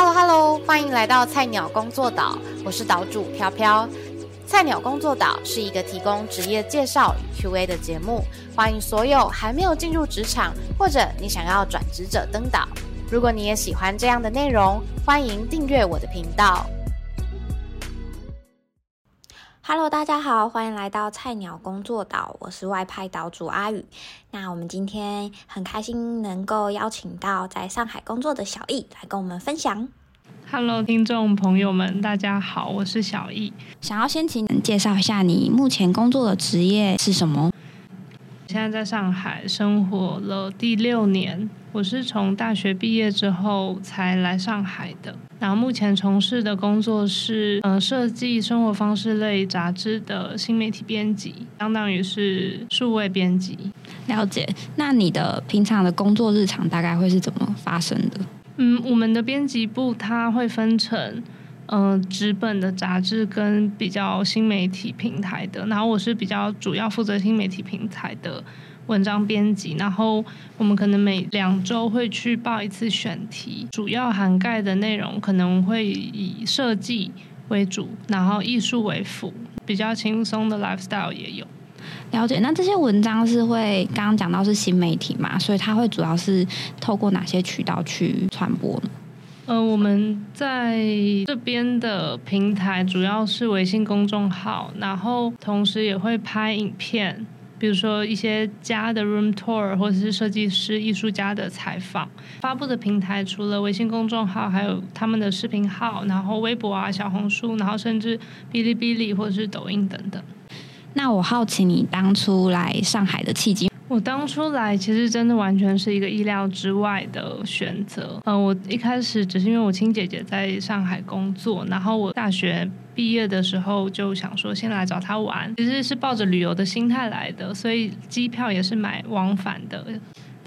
Hello Hello，欢迎来到菜鸟工作岛，我是岛主飘飘。菜鸟工作岛是一个提供职业介绍与 Q&A 的节目，欢迎所有还没有进入职场或者你想要转职者登岛。如果你也喜欢这样的内容，欢迎订阅我的频道。Hello，大家好，欢迎来到菜鸟工作岛，我是外派岛主阿宇。那我们今天很开心能够邀请到在上海工作的小易来跟我们分享。Hello，听众朋友们，大家好，我是小易。想要先请你介绍一下你目前工作的职业是什么？现在在上海生活了第六年，我是从大学毕业之后才来上海的。然后目前从事的工作是，呃，设计生活方式类杂志的新媒体编辑，相当于是数位编辑。了解。那你的平常的工作日常大概会是怎么发生的？嗯，我们的编辑部它会分成，嗯，纸本的杂志跟比较新媒体平台的。然后我是比较主要负责新媒体平台的。文章编辑，然后我们可能每两周会去报一次选题，主要涵盖的内容可能会以设计为主，然后艺术为辅，比较轻松的 lifestyle 也有。了解，那这些文章是会刚刚讲到是新媒体嘛，所以它会主要是透过哪些渠道去传播呢？呃，我们在这边的平台主要是微信公众号，然后同时也会拍影片。比如说一些家的 room tour，或者是设计师、艺术家的采访，发布的平台除了微信公众号，还有他们的视频号，然后微博啊、小红书，然后甚至哔哩哔哩或者是抖音等等。那我好奇你当初来上海的契机？我当初来其实真的完全是一个意料之外的选择。嗯，我一开始只是因为我亲姐姐在上海工作，然后我大学毕业的时候就想说先来找她玩，其实是抱着旅游的心态来的，所以机票也是买往返的。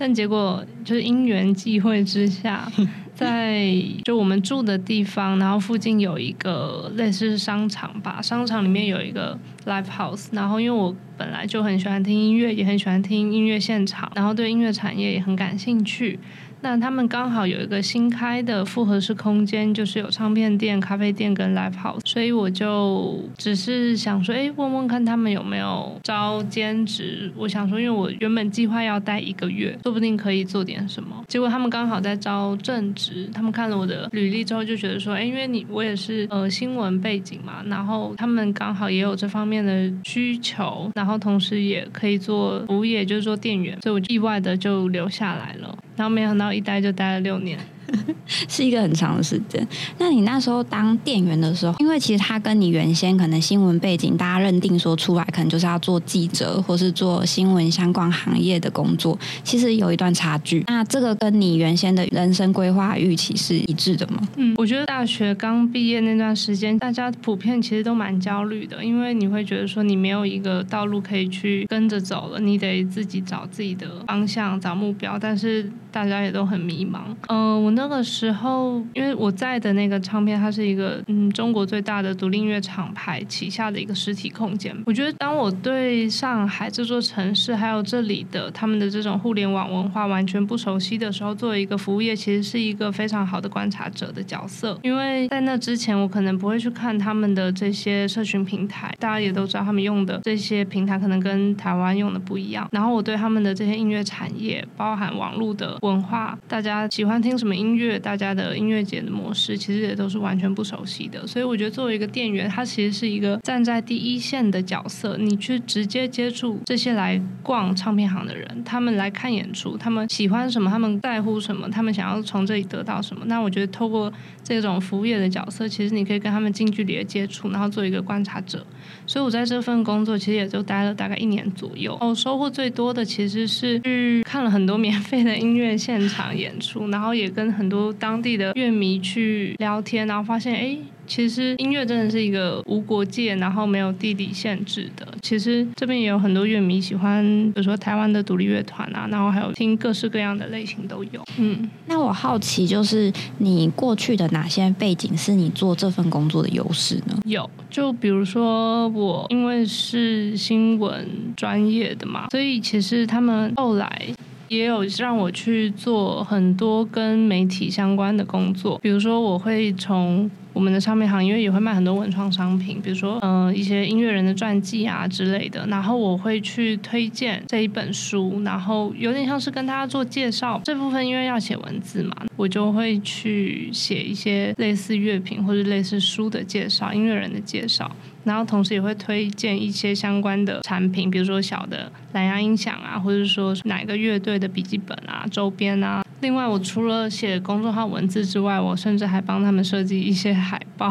但结果就是因缘际会之下，在就我们住的地方，然后附近有一个类似商场吧，商场里面有一个 live house，然后因为我本来就很喜欢听音乐，也很喜欢听音乐现场，然后对音乐产业也很感兴趣。那他们刚好有一个新开的复合式空间，就是有唱片店、咖啡店跟 live house，所以我就只是想说，哎，问问看他们有没有招兼职。我想说，因为我原本计划要待一个月，说不定可以做点什么。结果他们刚好在招正职，他们看了我的履历之后就觉得说，哎，因为你我也是呃新闻背景嘛，然后他们刚好也有这方面的需求，然后同时也可以做服务业，就是做店员，所以我意外的就留下来了。然后没想到一待就待了六年。是一个很长的时间。那你那时候当店员的时候，因为其实他跟你原先可能新闻背景，大家认定说出来可能就是要做记者或是做新闻相关行业的工作，其实有一段差距。那这个跟你原先的人生规划预期是一致的吗？嗯，我觉得大学刚毕业那段时间，大家普遍其实都蛮焦虑的，因为你会觉得说你没有一个道路可以去跟着走了，你得自己找自己的方向、找目标。但是大家也都很迷茫。嗯，那个时候，因为我在的那个唱片，它是一个嗯中国最大的独立音乐厂牌旗下的一个实体空间。我觉得，当我对上海这座城市还有这里的他们的这种互联网文化完全不熟悉的时候，作为一个服务业，其实是一个非常好的观察者的角色。因为在那之前，我可能不会去看他们的这些社群平台，大家也都知道他们用的这些平台可能跟台湾用的不一样。然后我对他们的这些音乐产业，包含网络的文化，大家喜欢听什么音乐。大家的音乐节的模式其实也都是完全不熟悉的，所以我觉得作为一个店员，他其实是一个站在第一线的角色。你去直接接触这些来逛唱片行的人，他们来看演出，他们喜欢什么，他们在乎什么，他们想要从这里得到什么。那我觉得透过这种服务业的角色，其实你可以跟他们近距离的接触，然后做一个观察者。所以我在这份工作其实也就待了大概一年左右。哦，收获最多的其实是去看了很多免费的音乐现场演出，然后也跟很多。当地的乐迷去聊天，然后发现，哎。其实音乐真的是一个无国界，然后没有地理限制的。其实这边也有很多乐迷喜欢，比如说台湾的独立乐团啊，然后还有听各式各样的类型都有。嗯，那我好奇就是你过去的哪些背景是你做这份工作的优势呢？有，就比如说我因为是新闻专业的嘛，所以其实他们后来。也有让我去做很多跟媒体相关的工作，比如说我会从。我们的唱片行因为也会卖很多文创商品，比如说嗯一些音乐人的传记啊之类的，然后我会去推荐这一本书，然后有点像是跟大家做介绍。这部分因为要写文字嘛，我就会去写一些类似乐评或者类似书的介绍、音乐人的介绍，然后同时也会推荐一些相关的产品，比如说小的蓝牙音响啊，或者说哪个乐队的笔记本啊、周边啊。另外，我除了写公众号文字之外，我甚至还帮他们设计一些海报。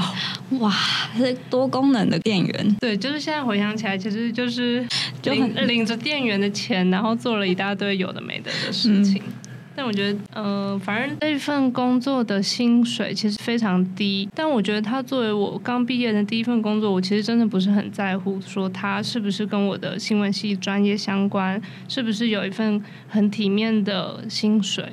哇，是多功能的店员。对，就是现在回想起来，其实就是领领着店员的钱，然后做了一大堆有的没的的事情。但我觉得，嗯，反正这份工作的薪水其实非常低。但我觉得，他作为我刚毕业的第一份工作，我其实真的不是很在乎，说他是不是跟我的新闻系专业相关，是不是有一份很体面的薪水。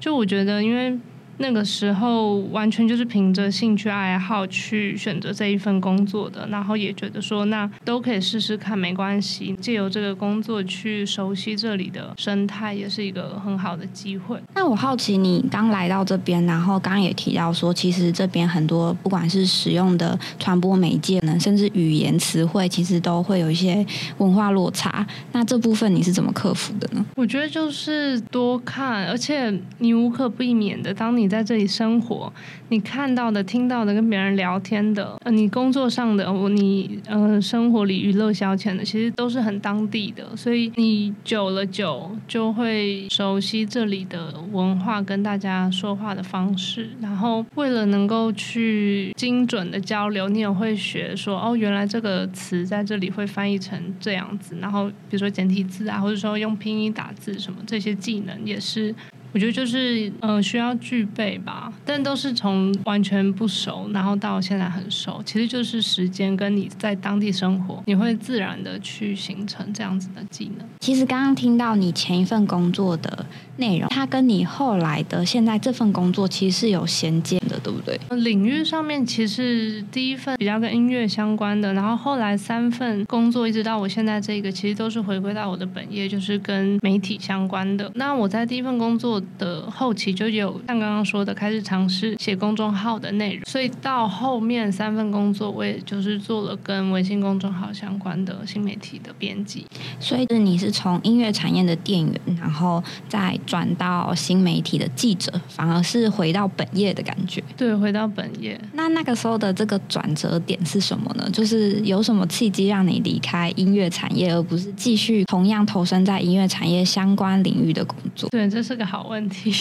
就我觉得，因为。那个时候完全就是凭着兴趣爱好去选择这一份工作的，然后也觉得说那都可以试试看，没关系。借由这个工作去熟悉这里的生态，也是一个很好的机会。那我好奇，你刚来到这边，然后刚刚也提到说，其实这边很多不管是使用的传播媒介呢，甚至语言词汇，其实都会有一些文化落差。那这部分你是怎么克服的呢？我觉得就是多看，而且你无可避免的，当你在这里生活，你看到的、听到的、跟别人聊天的，呃，你工作上的，我你呃，生活里娱乐消遣的，其实都是很当地的，所以你久了久就会熟悉这里的文化跟大家说话的方式，然后为了能够去精准的交流，你也会学说哦，原来这个词在这里会翻译成这样子，然后比如说简体字啊，或者说用拼音打字什么这些技能也是。我觉得就是嗯需要具备吧，但都是从完全不熟，然后到现在很熟，其实就是时间跟你在当地生活，你会自然的去形成这样子的技能。其实刚刚听到你前一份工作的内容，它跟你后来的现在这份工作其实是有衔接的，对不对？领域上面其实第一份比较跟音乐相关的，然后后来三份工作一直到我现在这个，其实都是回归到我的本业，就是跟媒体相关的。那我在第一份工作。的后期就有像刚刚说的，开始尝试写公众号的内容，所以到后面三份工作，我也就是做了跟微信公众号相关的新媒体的编辑。所以你是从音乐产业的店员，然后再转到新媒体的记者，反而是回到本业的感觉。对，回到本业。那那个时候的这个转折点是什么呢？就是有什么契机让你离开音乐产业，而不是继续同样投身在音乐产业相关领域的工作？对，这是个好问题。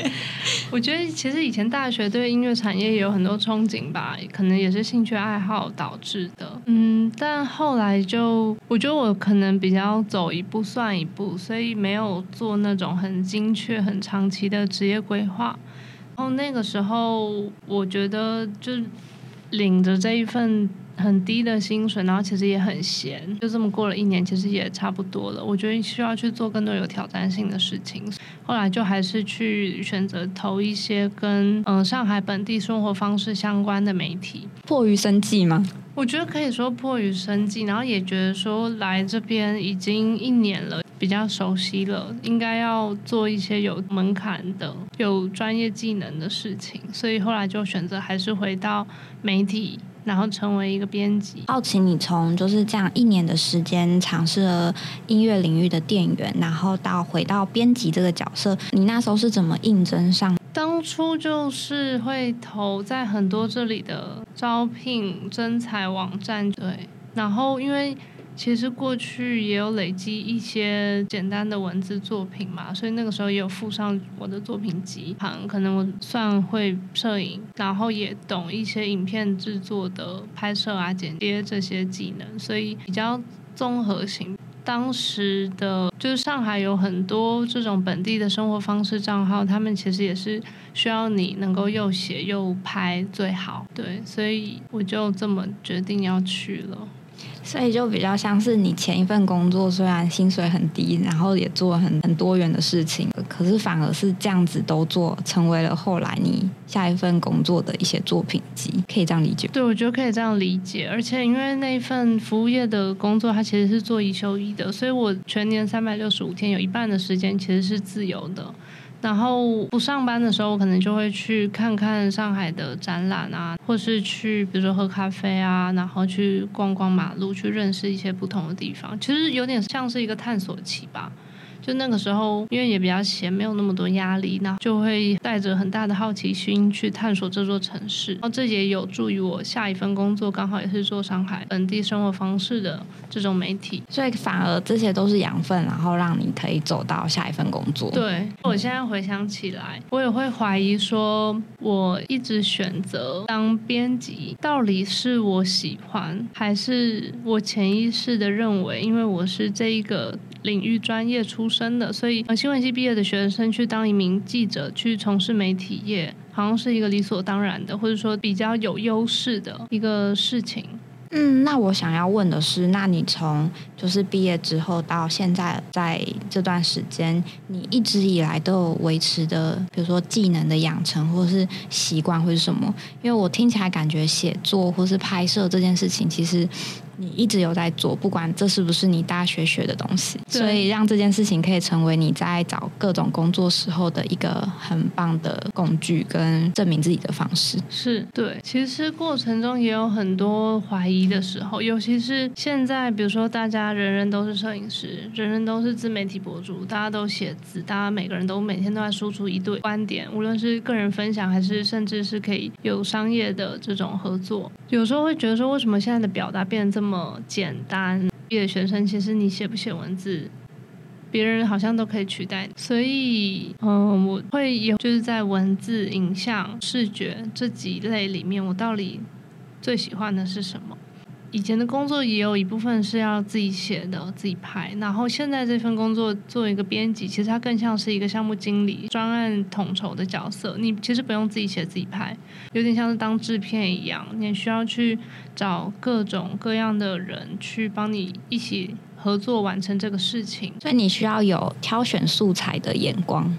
我觉得其实以前大学对音乐产业也有很多憧憬吧，可能也是兴趣爱好导致的。嗯，但后来就我觉得我可能比较走一步算一步，所以没有做那种很精确、很长期的职业规划。然后那个时候，我觉得就领着这一份。很低的薪水，然后其实也很闲，就这么过了一年，其实也差不多了。我觉得需要去做更多有挑战性的事情，后来就还是去选择投一些跟嗯上海本地生活方式相关的媒体。迫于生计吗？我觉得可以说迫于生计，然后也觉得说来这边已经一年了，比较熟悉了，应该要做一些有门槛的、有专业技能的事情，所以后来就选择还是回到媒体。然后成为一个编辑。好奇你从就是这样一年的时间尝试了音乐领域的店员，然后到回到编辑这个角色，你那时候是怎么应征上？当初就是会投在很多这里的招聘征才网站，对，然后因为。其实过去也有累积一些简单的文字作品嘛，所以那个时候也有附上我的作品集。可能我算会摄影，然后也懂一些影片制作的拍摄啊、剪接这些技能，所以比较综合型。当时的就是上海有很多这种本地的生活方式账号，他们其实也是需要你能够又写又拍最好。对，所以我就这么决定要去了。所以就比较像是你前一份工作虽然薪水很低，然后也做很很多元的事情，可是反而是这样子都做，成为了后来你下一份工作的一些作品集，可以这样理解。对，我觉得可以这样理解。而且因为那一份服务业的工作，它其实是做一休一的，所以我全年三百六十五天有一半的时间其实是自由的。然后不上班的时候，我可能就会去看看上海的展览啊，或是去比如说喝咖啡啊，然后去逛逛马路，去认识一些不同的地方。其实有点像是一个探索期吧。就那个时候，因为也比较闲，没有那么多压力，那就会带着很大的好奇心去探索这座城市。然后这也有助于我下一份工作，刚好也是做上海本地生活方式的这种媒体。所以反而这些都是养分，然后让你可以走到下一份工作。对我现在回想起来，我也会怀疑说，我一直选择当编辑，到底是我喜欢，还是我潜意识的认为，因为我是这一个。领域专业出身的，所以新闻系毕业的学生去当一名记者，去从事媒体业，好像是一个理所当然的，或者说比较有优势的一个事情。嗯，那我想要问的是，那你从就是毕业之后到现在，在这段时间，你一直以来都有维持的，比如说技能的养成，或是习惯，或是什么？因为我听起来感觉写作或是拍摄这件事情，其实。你一直有在做，不管这是不是你大学学的东西，所以让这件事情可以成为你在找各种工作时候的一个很棒的工具跟证明自己的方式。是对，其实过程中也有很多怀疑的时候，尤其是现在，比如说大家人人都是摄影师，人人都是自媒体博主，大家都写字，大家每个人都每天都在输出一对观点，无论是个人分享，还是甚至是可以有商业的这种合作，有时候会觉得说，为什么现在的表达变得这么。这么简单，毕业学生其实你写不写文字，别人好像都可以取代。所以，嗯，我会有就是在文字、影像、视觉这几类里面，我到底最喜欢的是什么？以前的工作也有一部分是要自己写的、自己拍，然后现在这份工作做一个编辑，其实它更像是一个项目经理、专案统筹的角色。你其实不用自己写、自己拍，有点像是当制片一样，你需要去找各种各样的人去帮你一起合作完成这个事情。所以你需要有挑选素材的眼光，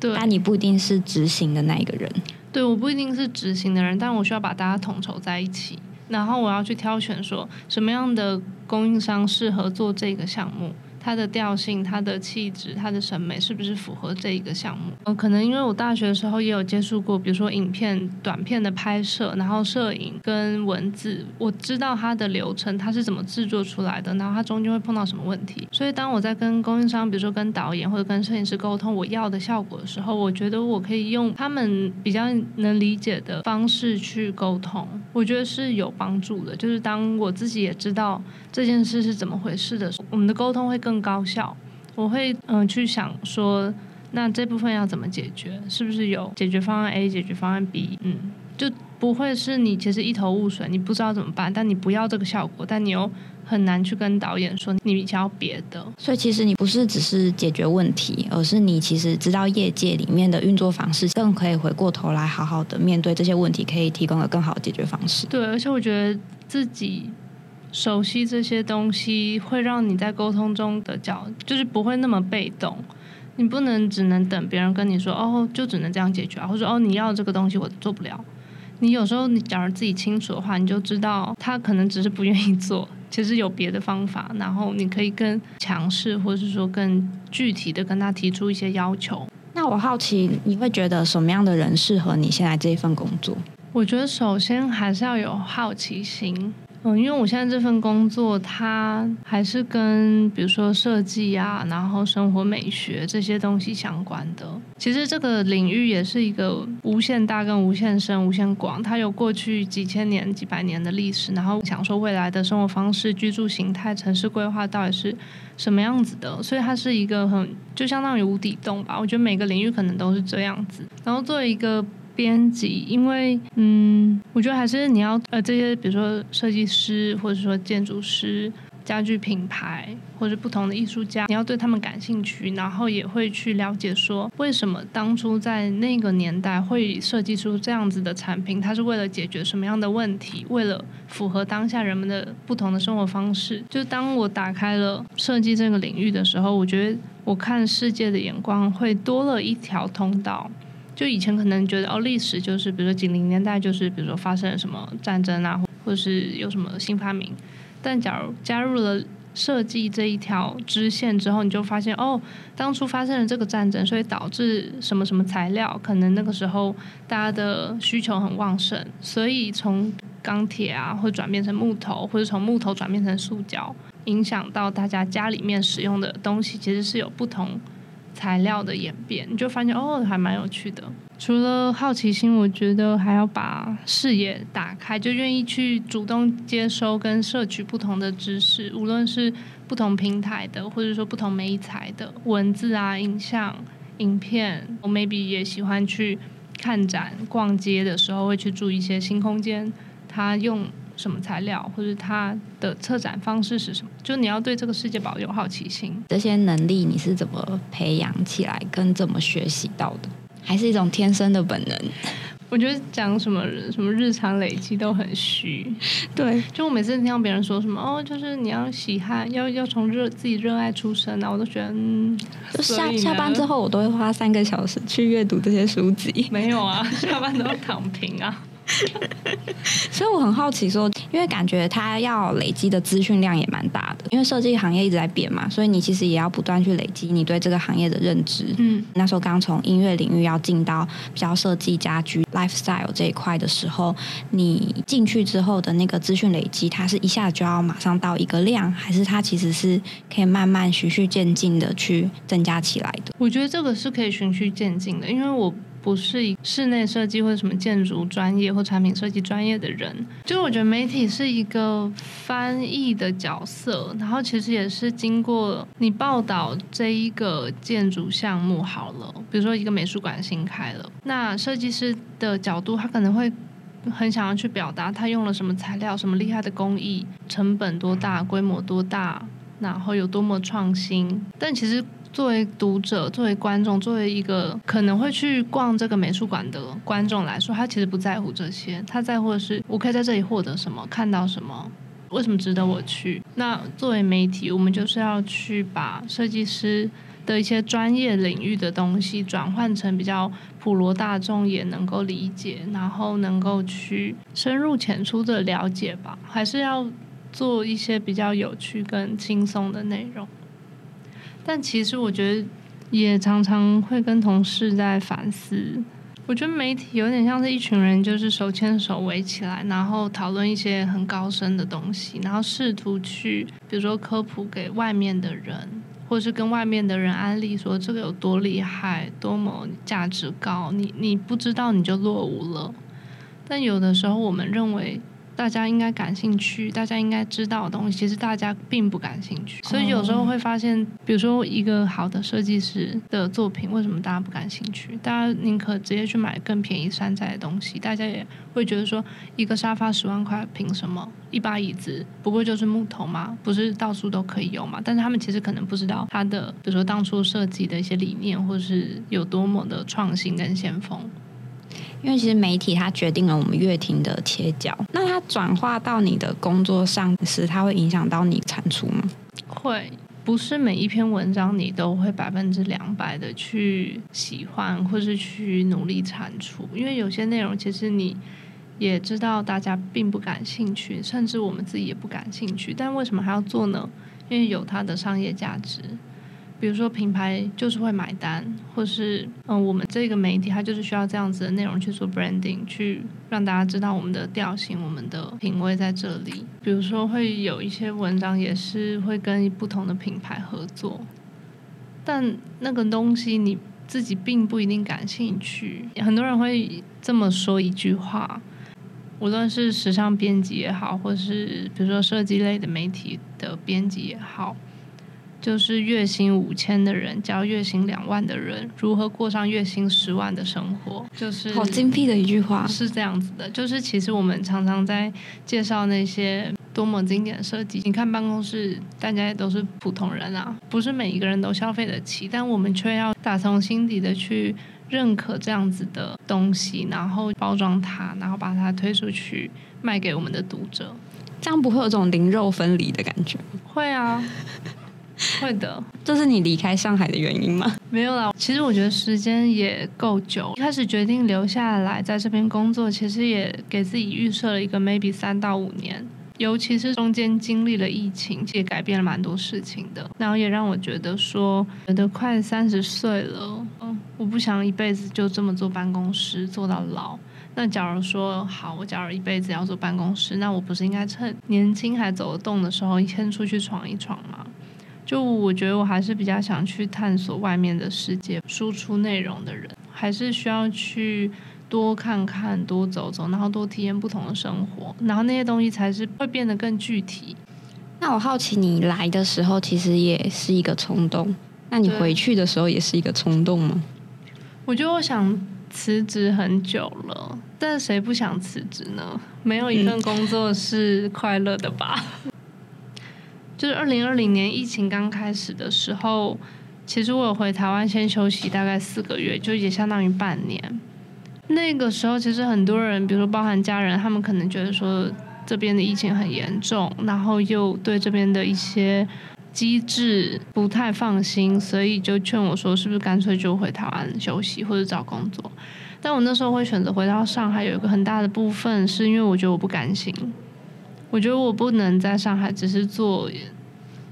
对，但你不一定是执行的那一个人。对，我不一定是执行的人，但我需要把大家统筹在一起。然后我要去挑选，说什么样的供应商适合做这个项目。它的调性、它的气质、它的审美是不是符合这一个项目？嗯，可能因为我大学的时候也有接触过，比如说影片、短片的拍摄，然后摄影跟文字，我知道它的流程，它是怎么制作出来的，然后它中间会碰到什么问题。所以当我在跟供应商，比如说跟导演或者跟摄影师沟通我要的效果的时候，我觉得我可以用他们比较能理解的方式去沟通，我觉得是有帮助的。就是当我自己也知道这件事是怎么回事的时候，我们的沟通会更。更高效，我会嗯去想说，那这部分要怎么解决？是不是有解决方案 A、解决方案 B？嗯，就不会是你其实一头雾水，你不知道怎么办，但你不要这个效果，但你又很难去跟导演说你想要别的。所以其实你不是只是解决问题，而是你其实知道业界里面的运作方式，更可以回过头来好好的面对这些问题，可以提供了更好的解决方式。对，而且我觉得自己。熟悉这些东西会让你在沟通中的角，就是不会那么被动。你不能只能等别人跟你说哦，就只能这样解决啊，或者哦你要这个东西我做不了。你有时候你假如自己清楚的话，你就知道他可能只是不愿意做，其实有别的方法。然后你可以更强势，或者是说更具体的跟他提出一些要求。那我好奇，你会觉得什么样的人适合你现在这一份工作？我觉得首先还是要有好奇心。嗯，因为我现在这份工作，它还是跟比如说设计啊，然后生活美学这些东西相关的。其实这个领域也是一个无限大、跟无限深、无限广，它有过去几千年、几百年的历史。然后想说未来的生活方式、居住形态、城市规划到底是什么样子的，所以它是一个很就相当于无底洞吧。我觉得每个领域可能都是这样子。然后作为一个。编辑，因为嗯，我觉得还是你要呃，这些比如说设计师或者说建筑师家具品牌或者不同的艺术家，你要对他们感兴趣，然后也会去了解说为什么当初在那个年代会设计出这样子的产品，它是为了解决什么样的问题，为了符合当下人们的不同的生活方式。就当我打开了设计这个领域的时候，我觉得我看世界的眼光会多了一条通道。就以前可能觉得哦，历史就是比如说几零年代就是比如说发生了什么战争啊，或者是有什么新发明。但假如加入了设计这一条支线之后，你就发现哦，当初发生了这个战争，所以导致什么什么材料，可能那个时候大家的需求很旺盛，所以从钢铁啊，会转变成木头，或者从木头转变成塑胶，影响到大家家里面使用的东西，其实是有不同。材料的演变，你就发现哦，还蛮有趣的。除了好奇心，我觉得还要把视野打开，就愿意去主动接收跟摄取不同的知识，无论是不同平台的，或者说不同媒材的文字啊、影像、影片。我 maybe 也喜欢去看展、逛街的时候，会去注意一些新空间，它用。什么材料，或者它的策展方式是什么？就你要对这个世界保有好奇心。这些能力你是怎么培养起来，跟怎么学习到的？还是一种天生的本能？我觉得讲什么什么日常累积都很虚。对，就我每次听到别人说什么哦，就是你要喜欢，要要从热自己热爱出身啊，我都觉得嗯。就下下班之后，我都会花三个小时去阅读这些书籍。没有啊，下班都要躺平啊。所以我很好奇，说，因为感觉他要累积的资讯量也蛮大的，因为设计行业一直在变嘛，所以你其实也要不断去累积你对这个行业的认知。嗯，那时候刚从音乐领域要进到比较设计家居 lifestyle 这一块的时候，你进去之后的那个资讯累积，它是一下就要马上到一个量，还是它其实是可以慢慢循序渐进的去增加起来的？我觉得这个是可以循序渐进的，因为我。不是室内设计或者什么建筑专业或产品设计专业的人，就我觉得媒体是一个翻译的角色，然后其实也是经过你报道这一个建筑项目好了，比如说一个美术馆新开了，那设计师的角度他可能会很想要去表达他用了什么材料、什么厉害的工艺、成本多大、规模多大，然后有多么创新，但其实。作为读者，作为观众，作为一个可能会去逛这个美术馆的观众来说，他其实不在乎这些，他在乎的是我可以在这里获得什么，看到什么，为什么值得我去？那作为媒体，我们就是要去把设计师的一些专业领域的东西转换成比较普罗大众也能够理解，然后能够去深入浅出的了解吧，还是要做一些比较有趣跟轻松的内容。但其实我觉得，也常常会跟同事在反思。我觉得媒体有点像是一群人，就是手牵手围起来，然后讨论一些很高深的东西，然后试图去，比如说科普给外面的人，或者是跟外面的人安利说这个有多厉害，多么价值高，你你不知道你就落伍了。但有的时候我们认为。大家应该感兴趣，大家应该知道的东西，其实大家并不感兴趣。所以有时候会发现，比如说一个好的设计师的作品，为什么大家不感兴趣？大家宁可直接去买更便宜山寨的东西。大家也会觉得说，一个沙发十万块，凭什么？一把椅子不过就是木头嘛？不是到处都可以有嘛？但是他们其实可能不知道它的，比如说当初设计的一些理念，或是有多么的创新跟先锋。因为其实媒体它决定了我们乐听的切角，那它转化到你的工作上时，它会影响到你产出吗？会，不是每一篇文章你都会百分之两百的去喜欢，或是去努力产出，因为有些内容其实你也知道大家并不感兴趣，甚至我们自己也不感兴趣，但为什么还要做呢？因为有它的商业价值。比如说品牌就是会买单，或是嗯，我们这个媒体它就是需要这样子的内容去做 branding，去让大家知道我们的调性、我们的品味在这里。比如说会有一些文章也是会跟不同的品牌合作，但那个东西你自己并不一定感兴趣。很多人会这么说一句话，无论是时尚编辑也好，或是比如说设计类的媒体的编辑也好。就是月薪五千的人教月薪两万的人如何过上月薪十万的生活，就是好精辟的一句话，是这样子的。就是其实我们常常在介绍那些。多么经典的设计。你看办公室，大家也都是普通人啊，不是每一个人都消费得起，但我们却要打从心底的去认可这样子的东西，然后包装它，然后把它推出去卖给我们的读者。这样不会有种灵肉分离的感觉？会啊，会的。这是你离开上海的原因吗？没有啦，其实我觉得时间也够久。一开始决定留下来在这边工作，其实也给自己预设了一个 maybe 三到五年。尤其是中间经历了疫情，也改变了蛮多事情的。然后也让我觉得说，觉得快三十岁了，嗯，我不想一辈子就这么坐办公室做到老。那假如说好，我假如一辈子要坐办公室，那我不是应该趁年轻还走得动的时候，先出去闯一闯吗？就我觉得我还是比较想去探索外面的世界，输出内容的人，还是需要去多看看、多走走，然后多体验不同的生活，然后那些东西才是会变得更具体。那我好奇，你来的时候其实也是一个冲动，那你回去的时候也是一个冲动吗？我觉得我想辞职很久了。但谁不想辞职呢？没有一份工作是快乐的吧？就是二零二零年疫情刚开始的时候，其实我有回台湾先休息大概四个月，就也相当于半年。那个时候，其实很多人，比如说包含家人，他们可能觉得说这边的疫情很严重，然后又对这边的一些机制不太放心，所以就劝我说，是不是干脆就回台湾休息或者找工作？但我那时候会选择回到上海，有一个很大的部分是因为我觉得我不甘心，我觉得我不能在上海只是做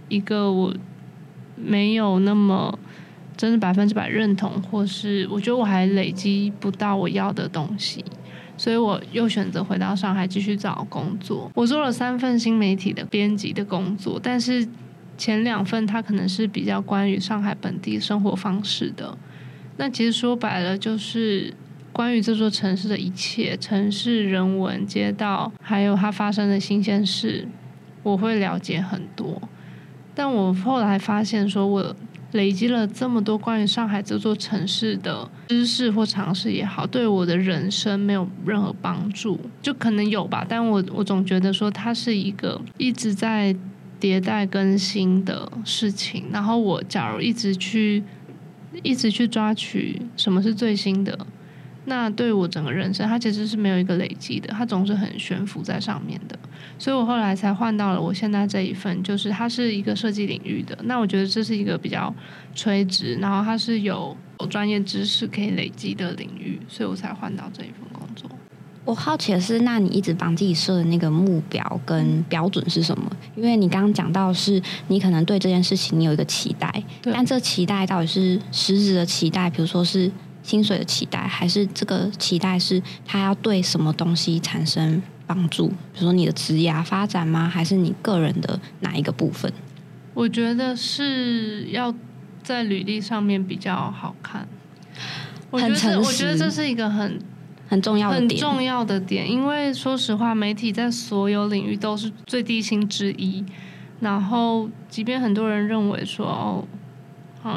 一个我没有那么真的百分之百认同，或是我觉得我还累积不到我要的东西，所以我又选择回到上海继续找工作。我做了三份新媒体的编辑的工作，但是前两份它可能是比较关于上海本地生活方式的，那其实说白了就是。关于这座城市的一切，城市人文、街道，还有它发生的新鲜事，我会了解很多。但我后来发现，说我累积了这么多关于上海这座城市的知识或常识也好，对我的人生没有任何帮助。就可能有吧，但我我总觉得说它是一个一直在迭代更新的事情。然后我假如一直去一直去抓取什么是最新的。那对我整个人生，它其实是没有一个累积的，它总是很悬浮在上面的，所以我后来才换到了我现在这一份，就是它是一个设计领域的。那我觉得这是一个比较垂直，然后它是有有专业知识可以累积的领域，所以我才换到这一份工作。我好奇的是，那你一直帮自己设的那个目标跟标准是什么？因为你刚刚讲到是你可能对这件事情你有一个期待，但这期待到底是实质的期待，比如说是。薪水的期待，还是这个期待是他要对什么东西产生帮助？比如说你的职业发展吗？还是你个人的哪一个部分？我觉得是要在履历上面比较好看。很诚实，我觉得这是一个很很重要的很重要的点。因为说实话，媒体在所有领域都是最低薪之一。然后，即便很多人认为说哦，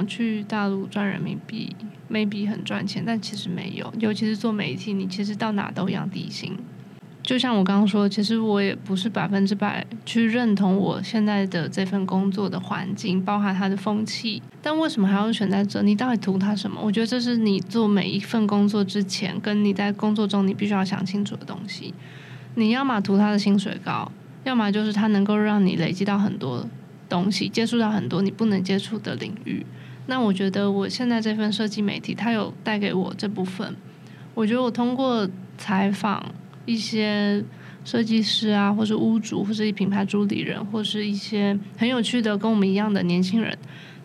去大陆赚人民币。maybe 很赚钱，但其实没有。尤其是做媒体，你其实到哪都一样低薪。就像我刚刚说，其实我也不是百分之百去认同我现在的这份工作的环境，包含它的风气。但为什么还要选在这？你到底图它什么？我觉得这是你做每一份工作之前，跟你在工作中你必须要想清楚的东西。你要么图他的薪水高，要么就是他能够让你累积到很多东西，接触到很多你不能接触的领域。那我觉得我现在这份设计媒体，它有带给我这部分。我觉得我通过采访一些设计师啊，或是屋主，或是品牌主理人，或是一些很有趣的跟我们一样的年轻人，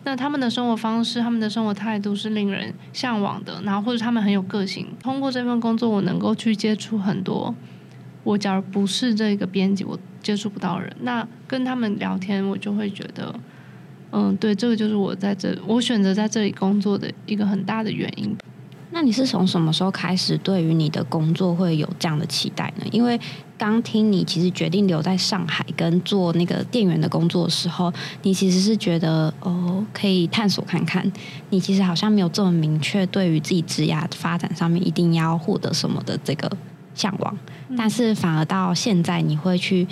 那他们的生活方式、他们的生活态度是令人向往的。然后或者他们很有个性。通过这份工作，我能够去接触很多我假如不是这个编辑，我接触不到人。那跟他们聊天，我就会觉得。嗯，对，这个就是我在这我选择在这里工作的一个很大的原因。那你是从什么时候开始对于你的工作会有这样的期待呢？因为刚听你其实决定留在上海跟做那个店员的工作的时候，你其实是觉得哦可以探索看看。你其实好像没有这么明确对于自己职业发展上面一定要获得什么的这个向往，但是反而到现在你会去。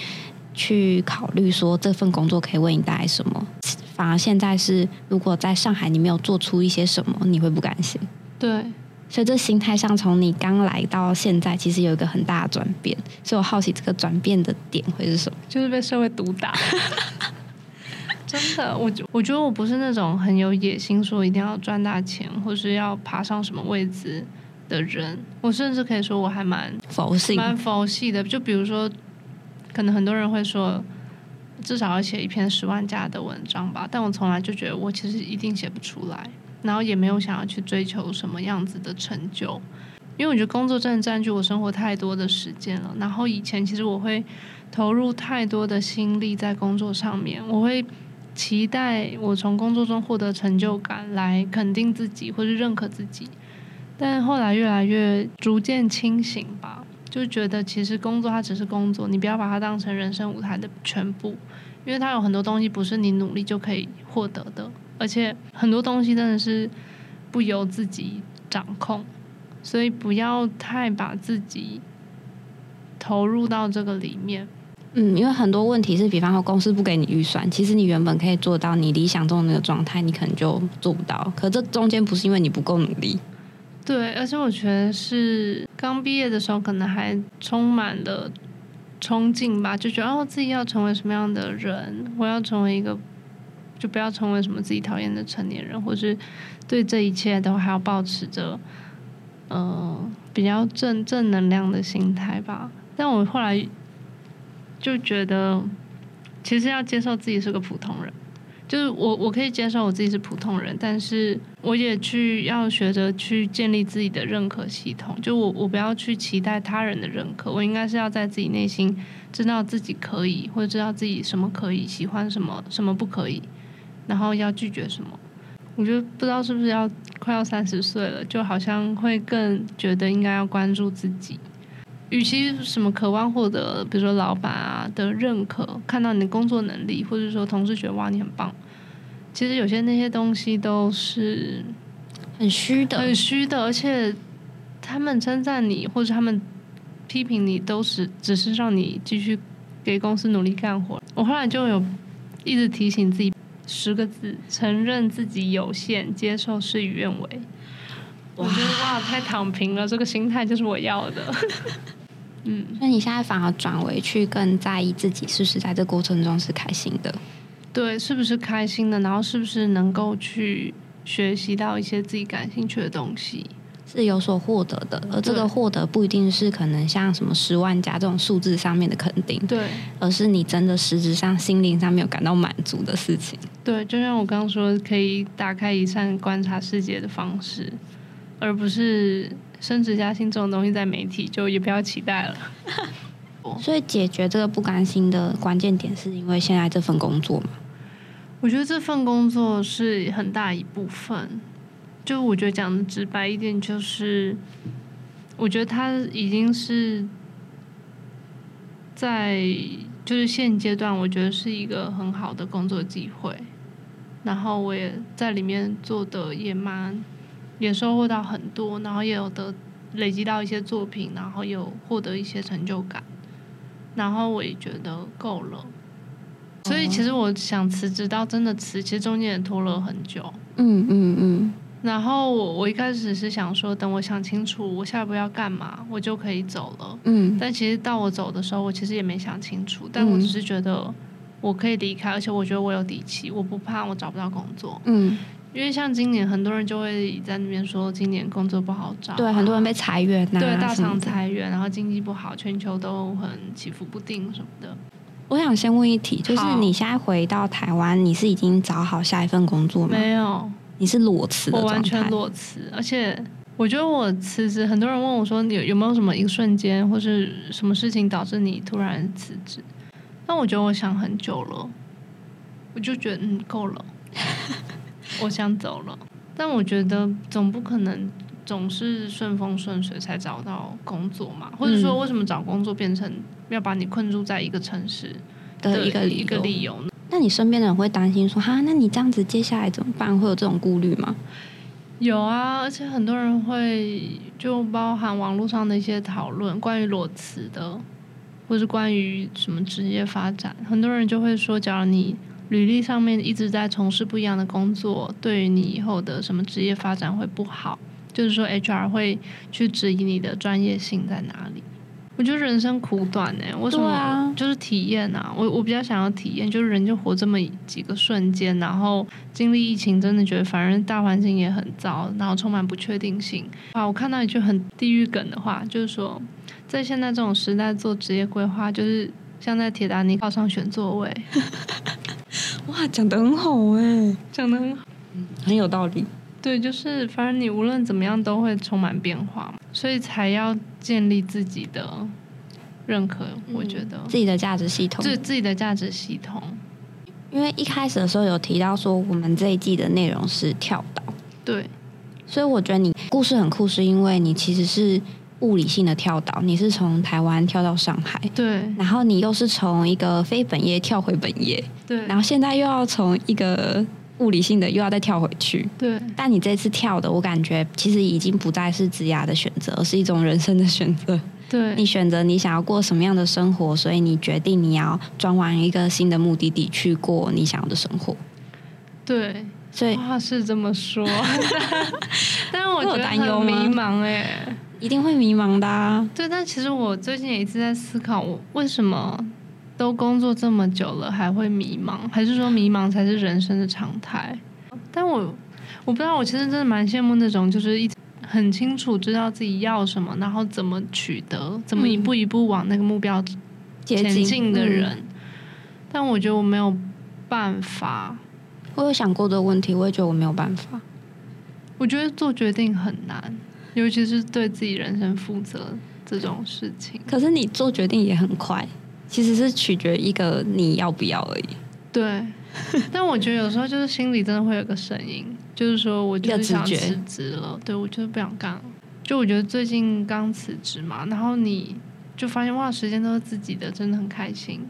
去考虑说这份工作可以为你带来什么。反而现在是，如果在上海你没有做出一些什么，你会不甘心。对，所以这心态上，从你刚来到现在，其实有一个很大的转变。所以我好奇这个转变的点会是什么？就是被社会毒打。真的，我我觉得我不是那种很有野心，说一定要赚大钱，或是要爬上什么位置的人。我甚至可以说，我还蛮佛系，蛮佛系的。就比如说，可能很多人会说。至少要写一篇十万加的文章吧，但我从来就觉得我其实一定写不出来，然后也没有想要去追求什么样子的成就，因为我觉得工作真的占据我生活太多的时间了。然后以前其实我会投入太多的心力在工作上面，我会期待我从工作中获得成就感来肯定自己或是认可自己，但后来越来越逐渐清醒吧。就觉得其实工作它只是工作，你不要把它当成人生舞台的全部，因为它有很多东西不是你努力就可以获得的，而且很多东西真的是不由自己掌控，所以不要太把自己投入到这个里面。嗯，因为很多问题是，比方说公司不给你预算，其实你原本可以做到你理想中的那个状态，你可能就做不到。可这中间不是因为你不够努力。对，而且我觉得是刚毕业的时候，可能还充满了冲劲吧，就觉得哦，自己要成为什么样的人，我要成为一个，就不要成为什么自己讨厌的成年人，或是对这一切都还要保持着，嗯，比较正正能量的心态吧。但我后来就觉得，其实要接受自己是个普通人。就是我，我可以接受我自己是普通人，但是我也去要学着去建立自己的认可系统。就我，我不要去期待他人的认可，我应该是要在自己内心知道自己可以，或者知道自己什么可以，喜欢什么，什么不可以，然后要拒绝什么。我觉得不知道是不是要快要三十岁了，就好像会更觉得应该要关注自己。与其什么渴望获得，比如说老板啊的认可，看到你的工作能力，或者说同事觉得哇你很棒。其实有些那些东西都是很虚的，很虚的，而且他们称赞你或者他们批评你，都是只是让你继续给公司努力干活。我后来就有一直提醒自己十个字：承认自己有限，接受事与愿违。我觉得哇，太躺平了，这个心态就是我要的。嗯，所以你现在反而转为去更在意自己是不是在这过程中是开心的。对，是不是开心的？然后是不是能够去学习到一些自己感兴趣的东西，是有所获得的。而这个获得不一定是可能像什么十万加这种数字上面的肯定，对，而是你真的实质上心灵上面有感到满足的事情。对，就像我刚刚说，可以打开一扇观察世界的方式，而不是升职加薪这种东西，在媒体就也不要期待了。所以解决这个不甘心的关键点，是因为现在这份工作嘛？我觉得这份工作是很大一部分，就我觉得讲的直白一点，就是我觉得他已经是在就是现阶段，我觉得是一个很好的工作机会。然后我也在里面做的也蛮，也收获到很多，然后也有得累积到一些作品，然后有获得一些成就感，然后我也觉得够了。所以其实我想辞职到真的辞，其实中间也拖了很久。嗯嗯嗯。然后我我一开始是想说，等我想清楚我下一步要干嘛，我就可以走了。嗯。但其实到我走的时候，我其实也没想清楚。但我只是觉得我可以离开，而且我觉得我有底气，我不怕我找不到工作。嗯。因为像今年很多人就会在那边说，今年工作不好找。对，很多人被裁员。对，大厂裁员，然后经济不好，全球都很起伏不定什么的。我想先问一题，就是你现在回到台湾，你是已经找好下一份工作吗？没有，你是裸辞的我完全裸辞，而且我觉得我辞职，很多人问我说，有有没有什么一个瞬间，或是什么事情导致你突然辞职？但我觉得我想很久了，我就觉得嗯够了，我想走了。但我觉得总不可能总是顺风顺水才找到工作嘛，或者说为什么找工作变成？要把你困住在一个城市的一个一个理由，那你身边的人会担心说哈，那你这样子接下来怎么办？会有这种顾虑吗？有啊，而且很多人会就包含网络上的一些讨论，关于裸辞的，或是关于什么职业发展，很多人就会说，假如你履历上面一直在从事不一样的工作，对于你以后的什么职业发展会不好，就是说 HR 会去质疑你的专业性在哪里。我觉得人生苦短哎，为什么？就是体验啊！我我比较想要体验，就是人就活这么几个瞬间，然后经历疫情，真的觉得反正大环境也很糟，然后充满不确定性啊！我看到一句很地狱梗的话，就是说，在现在这种时代做职业规划，就是像在铁达尼号上选座位。哇，讲的很好哎，讲的很好，很有道理。对，就是反正你无论怎么样都会充满变化嘛，所以才要建立自己的认可。我觉得自己的价值系统，自自己的价值系统。因为一开始的时候有提到说，我们这一季的内容是跳岛，对，所以我觉得你故事很酷，是因为你其实是物理性的跳岛，你是从台湾跳到上海，对，然后你又是从一个非本业跳回本业，对，然后现在又要从一个。物理性的又要再跳回去，对。但你这次跳的，我感觉其实已经不再是职涯的选择，而是一种人生的选择。对。你选择你想要过什么样的生活，所以你决定你要转往一个新的目的地去过你想要的生活。对。所以话是这么说，但是我觉得很迷茫哎，一定会迷茫的。对，但其实我最近也一直在思考，我为什么。都工作这么久了，还会迷茫？还是说迷茫才是人生的常态？但我我不知道，我其实真的蛮羡慕那种就是一很清楚知道自己要什么，然后怎么取得，怎么一步一步往那个目标前进的人。但我觉得我没有办法。我有想过这个问题，我也觉得我没有办法。我觉得做决定很难，尤其是对自己人生负责这种事情。可是你做决定也很快。其实是取决一个你要不要而已。对，但我觉得有时候就是心里真的会有个声音，就是说我就是想辞职了。对我就是不想干了。就我觉得最近刚辞职嘛，然后你就发现哇，时间都是自己的，真的很开心。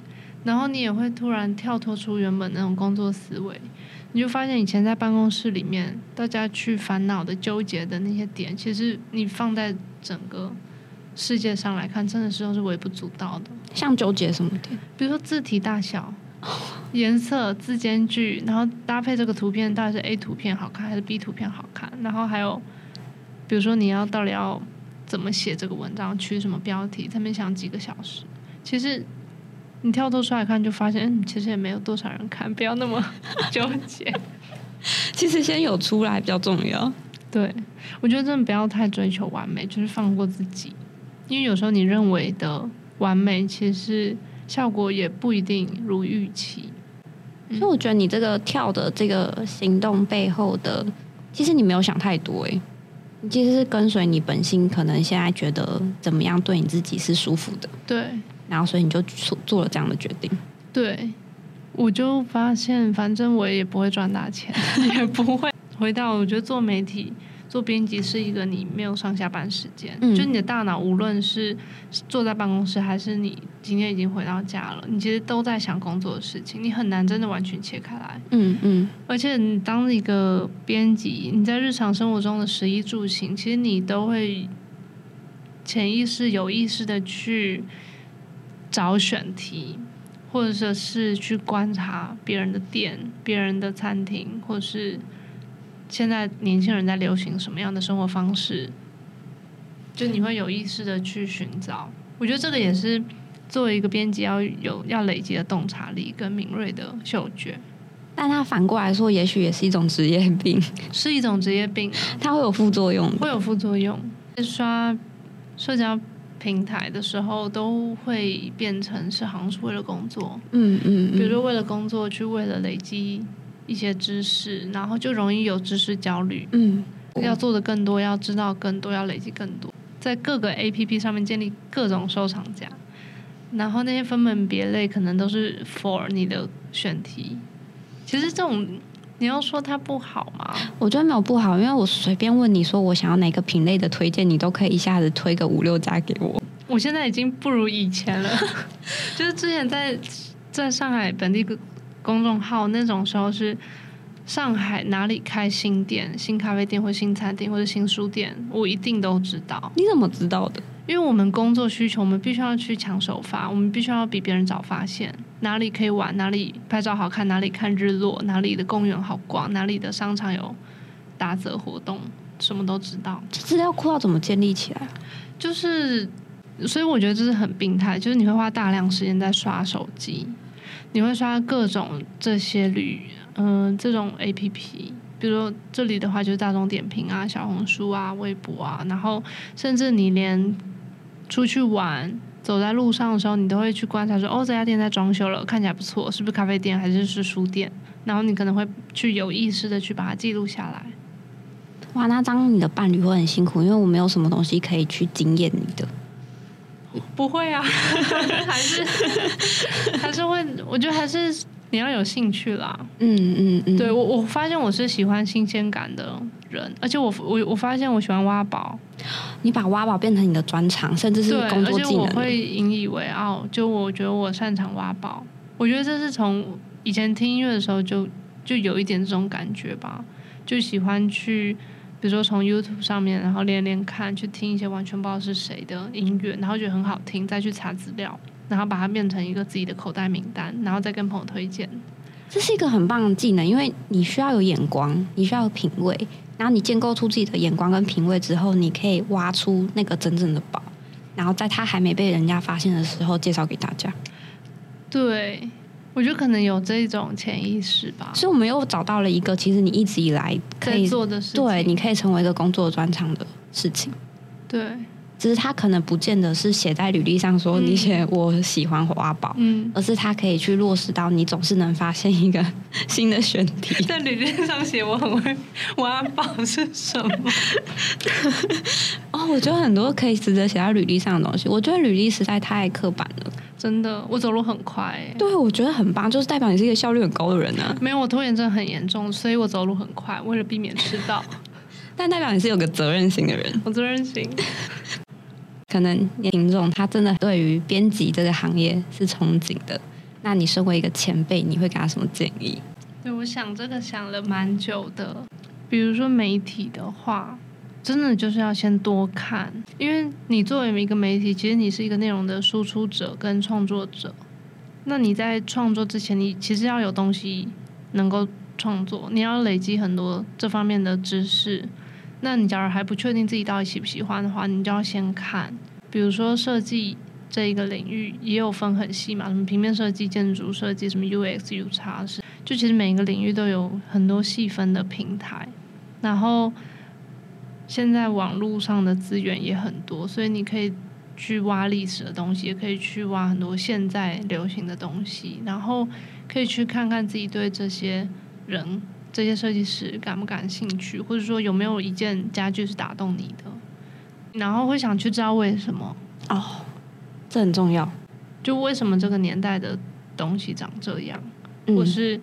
然后你也会突然跳脱出原本那种工作思维，你就发现以前在办公室里面大家去烦恼的、纠结的那些点，其实你放在整个。世界上来看，真的是都是微不足道的。像纠结什么点？比如说字体大小、颜色、字间距，然后搭配这个图片，到底是 A 图片好看还是 B 图片好看？然后还有，比如说你要到底要怎么写这个文章，取什么标题，他们想几个小时。其实你跳脱出来看，就发现，嗯，其实也没有多少人看，不要那么 纠结。其实先有出来比较重要。对，我觉得真的不要太追求完美，就是放过自己。因为有时候你认为的完美，其实效果也不一定如预期。所以我觉得你这个跳的这个行动背后的，其实你没有想太多诶，你其实是跟随你本心，可能现在觉得怎么样对你自己是舒服的。对，然后所以你就做做了这样的决定。对，我就发现反正我也不会赚大钱，也不会回到我觉得做媒体。做编辑是一个你没有上下班时间，就你的大脑无论是坐在办公室还是你今天已经回到家了，你其实都在想工作的事情，你很难真的完全切开来。嗯嗯。而且你当一个编辑，你在日常生活中的食衣住行，其实你都会潜意识、有意识的去找选题，或者说是去观察别人的店、别人的餐厅，或是。现在年轻人在流行什么样的生活方式？就你会有意识的去寻找。我觉得这个也是作为一个编辑要有要累积的洞察力跟敏锐的嗅觉。但他反过来说，也许也是一种职业病，是一种职业病。它会有副作用，会有副作用。刷社交平台的时候，都会变成是好像是为了工作。嗯嗯。比如说为了工作，去为了累积。一些知识，然后就容易有知识焦虑。嗯，要做的更多，要知道更多，要累积更多，在各个 A P P 上面建立各种收藏夹，然后那些分门别类可能都是 for 你的选题。其实这种你要说它不好吗？我觉得没有不好，因为我随便问你说我想要哪个品类的推荐，你都可以一下子推个五六家给我。我现在已经不如以前了，就是之前在在上海本地公众号那种时候是上海哪里开新店、新咖啡店或新餐厅或者新书店，我一定都知道。你怎么知道的？因为我们工作需求，我们必须要去抢首发，我们必须要比别人早发现哪里可以玩，哪里拍照好看，哪里看日落，哪里的公园好逛，哪里的商场有打折活动，什么都知道。这资料库要怎么建立起来？就是，所以我觉得这是很病态，就是你会花大量时间在刷手机，你会刷各种这些旅，嗯，这种 A P P。比如说这里的话，就是大众点评啊、小红书啊、微博啊，然后甚至你连出去玩、走在路上的时候，你都会去观察说：“哦，这家店在装修了，看起来不错，是不是咖啡店还是是书店？”然后你可能会去有意识的去把它记录下来。哇，那当你的伴侣会很辛苦，因为我没有什么东西可以去惊艳你的。不会啊，还是 还是会，我觉得还是。你要有兴趣啦，嗯嗯嗯，对我我发现我是喜欢新鲜感的人，而且我我我发现我喜欢挖宝，你把挖宝变成你的专长，甚至是工作技能，我会引以为傲。就我觉得我擅长挖宝，我觉得这是从以前听音乐的时候就就有一点这种感觉吧，就喜欢去，比如说从 YouTube 上面，然后连连看，去听一些完全不知道是谁的音乐，然后觉得很好听，再去查资料。然后把它变成一个自己的口袋名单，然后再跟朋友推荐。这是一个很棒的技能，因为你需要有眼光，你需要有品味。然后你建构出自己的眼光跟品味之后，你可以挖出那个真正的宝，然后在他还没被人家发现的时候介绍给大家。对，我觉得可能有这种潜意识吧。所以我们又找到了一个，其实你一直以来可以做的事，情，对，你可以成为一个工作专长的事情。对。只是他可能不见得是写在履历上说你写我喜欢花宝，嗯，而是他可以去落实到你总是能发现一个 新的选题。在履历上写我很会挖宝是什么？哦，我觉得很多可以值得写在履历上的东西。我觉得履历实在太刻板了，真的。我走路很快，对，我觉得很棒，就是代表你是一个效率很高的人呢。没有，我拖延症很严重，所以我走路很快，为了避免迟到。但代表你是有个责任心的人，我责任心。可能听众他真的对于编辑这个行业是憧憬的，那你身为一个前辈，你会给他什么建议？对，我想这个想了蛮久的。比如说媒体的话，真的就是要先多看，因为你作为一个媒体，其实你是一个内容的输出者跟创作者。那你在创作之前，你其实要有东西能够创作，你要累积很多这方面的知识。那你假如还不确定自己到底喜不喜欢的话，你就要先看，比如说设计这一个领域也有分很细嘛，什么平面设计、建筑设计，什么 UX、UX 是，就其实每一个领域都有很多细分的平台。然后现在网络上的资源也很多，所以你可以去挖历史的东西，也可以去挖很多现在流行的东西，然后可以去看看自己对这些人。这些设计师感不感兴趣，或者说有没有一件家具是打动你的，然后会想去知道为什么哦，这很重要。就为什么这个年代的东西长这样，或是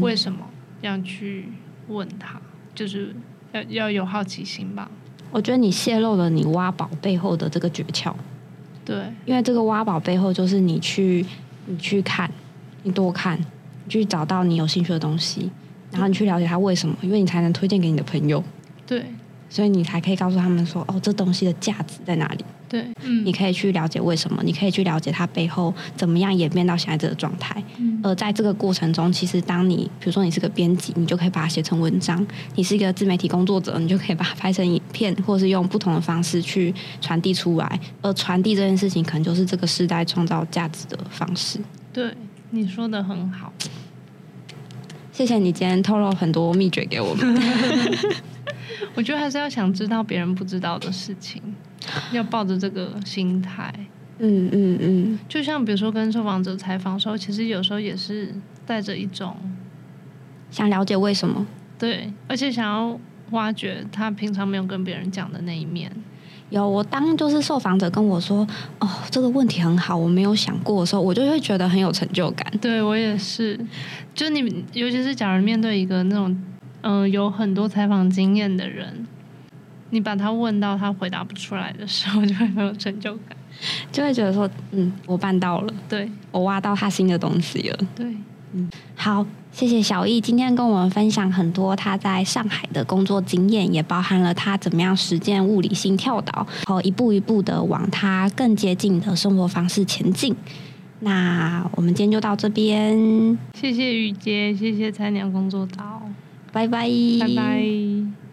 为什么要去问他，就是要要有好奇心吧。我觉得你泄露了你挖宝背后的这个诀窍。对，因为这个挖宝背后就是你去你去看，你多看，去找到你有兴趣的东西。然后你去了解它为什么，因为你才能推荐给你的朋友。对，所以你才可以告诉他们说：“哦，这东西的价值在哪里？”对，嗯，你可以去了解为什么，你可以去了解它背后怎么样演变到现在这个状态。嗯，而在这个过程中，其实当你比如说你是个编辑，你就可以把它写成文章；你是一个自媒体工作者，你就可以把它拍成影片，或是用不同的方式去传递出来。而传递这件事情，可能就是这个时代创造价值的方式。对，你说的很好。谢谢你今天透露很多秘诀给我们。我觉得还是要想知道别人不知道的事情，要抱着这个心态。嗯嗯嗯，就像比如说跟受访者采访的时候，其实有时候也是带着一种想了解为什么，对，而且想要挖掘他平常没有跟别人讲的那一面。有我当就是受访者跟我说哦这个问题很好我没有想过的时候我就会觉得很有成就感。对我也是，就你尤其是假如面对一个那种嗯有很多采访经验的人，你把他问到他回答不出来的时候，就会很有成就感，就会觉得说嗯我办到了，对我挖到他新的东西了。对，嗯，好，谢谢小易今天跟我们分享很多他在上海的工作经验，也包含了他怎么样实践物理性跳岛，然后一步一步的往他更接近的生活方式前进。那我们今天就到这边，谢谢雨杰，谢谢菜鸟工作岛，拜拜，拜拜。